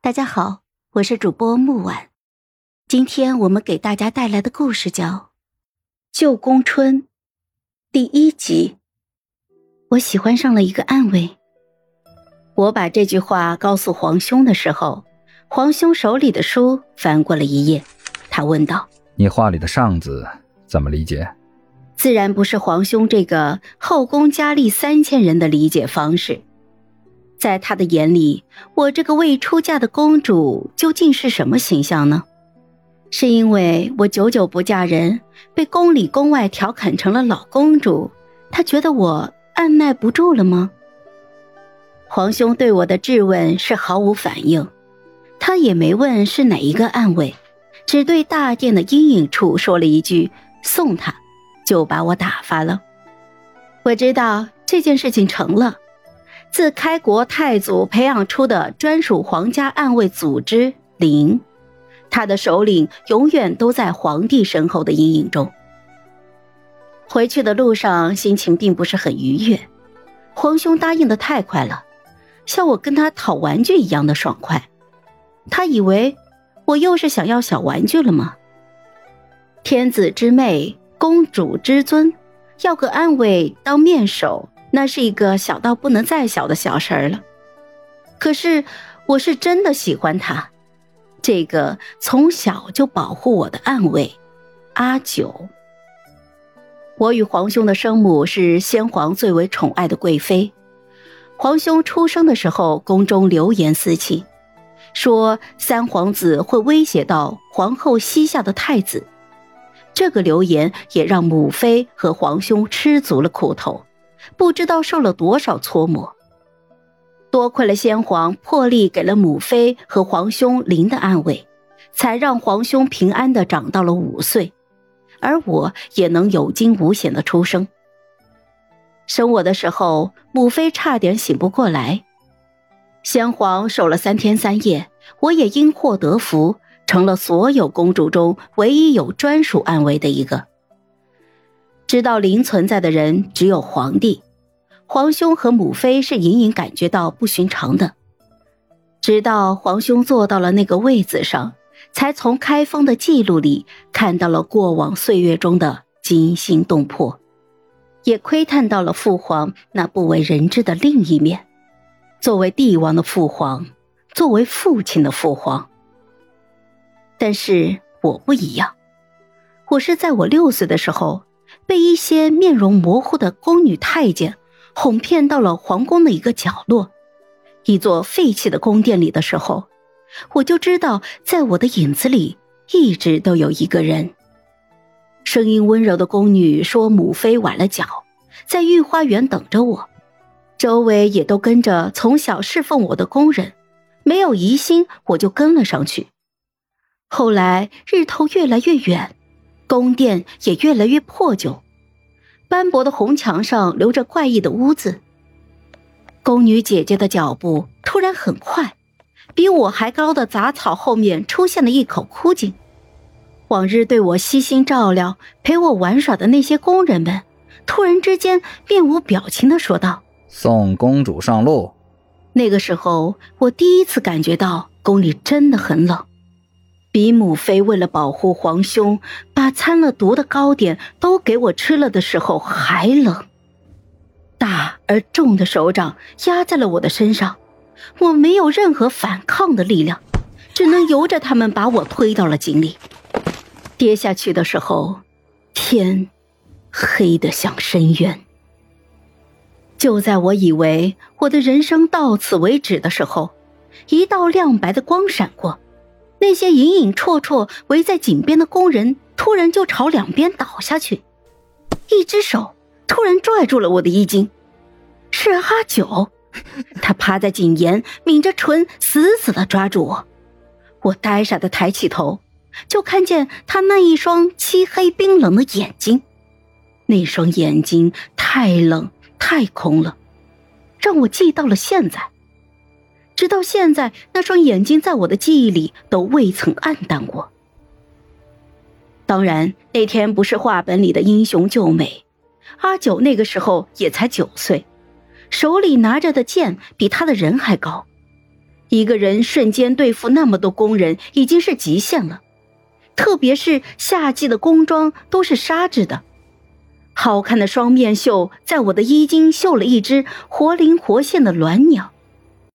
大家好，我是主播木婉。今天我们给大家带来的故事叫《旧宫春》第一集。我喜欢上了一个暗卫。我把这句话告诉皇兄的时候，皇兄手里的书翻过了一页，他问道：“你话里的上字怎么理解？”自然不是皇兄这个后宫佳丽三千人的理解方式。在他的眼里，我这个未出嫁的公主究竟是什么形象呢？是因为我久久不嫁人，被宫里宫外调侃成了老公主，他觉得我按耐不住了吗？皇兄对我的质问是毫无反应，他也没问是哪一个暗卫，只对大殿的阴影处说了一句“送他”，就把我打发了。我知道这件事情成了。自开国太祖培养出的专属皇家暗卫组织灵，他的首领永远都在皇帝身后的阴影中。回去的路上，心情并不是很愉悦。皇兄答应的太快了，像我跟他讨玩具一样的爽快。他以为我又是想要小玩具了吗？天子之妹，公主之尊，要个暗卫当面首。那是一个小到不能再小的小事儿了，可是我是真的喜欢他，这个从小就保护我的暗卫阿九。我与皇兄的生母是先皇最为宠爱的贵妃，皇兄出生的时候，宫中流言四起，说三皇子会威胁到皇后膝下的太子，这个流言也让母妃和皇兄吃足了苦头。不知道受了多少搓磨，多亏了先皇破例给了母妃和皇兄灵的安慰，才让皇兄平安的长到了五岁，而我也能有惊无险的出生。生我的时候，母妃差点醒不过来，先皇守了三天三夜，我也因祸得福，成了所有公主中唯一有专属安慰的一个。知道灵存在的人只有皇帝，皇兄和母妃是隐隐感觉到不寻常的。直到皇兄坐到了那个位子上，才从开封的记录里看到了过往岁月中的惊心动魄，也窥探到了父皇那不为人知的另一面。作为帝王的父皇，作为父亲的父皇。但是我不一样，我是在我六岁的时候。被一些面容模糊的宫女太监哄骗到了皇宫的一个角落，一座废弃的宫殿里的时候，我就知道，在我的影子里一直都有一个人。声音温柔的宫女说：“母妃崴了脚，在御花园等着我。”周围也都跟着从小侍奉我的宫人，没有疑心，我就跟了上去。后来日头越来越远。宫殿也越来越破旧，斑驳的红墙上留着怪异的污渍。宫女姐姐的脚步突然很快，比我还高的杂草后面出现了一口枯井。往日对我悉心照料、陪我玩耍的那些工人们，突然之间面无表情的说道：“送公主上路。”那个时候，我第一次感觉到宫里真的很冷。比母妃为了保护皇兄，把掺了毒的糕点都给我吃了的时候还冷。大而重的手掌压在了我的身上，我没有任何反抗的力量，只能由着他们把我推到了井里。跌下去的时候，天黑得像深渊。就在我以为我的人生到此为止的时候，一道亮白的光闪过。那些隐隐绰绰围在井边的工人突然就朝两边倒下去，一只手突然拽住了我的衣襟，是阿九，他趴在井沿，抿着唇，死死的抓住我。我呆傻的抬起头，就看见他那一双漆黑冰冷的眼睛，那双眼睛太冷太空了，让我记到了现在。直到现在，那双眼睛在我的记忆里都未曾暗淡过。当然，那天不是画本里的英雄救美，阿九那个时候也才九岁，手里拿着的剑比他的人还高。一个人瞬间对付那么多工人，已经是极限了。特别是夏季的工装都是纱质的，好看的双面绣在我的衣襟绣了一只活灵活现的鸾鸟。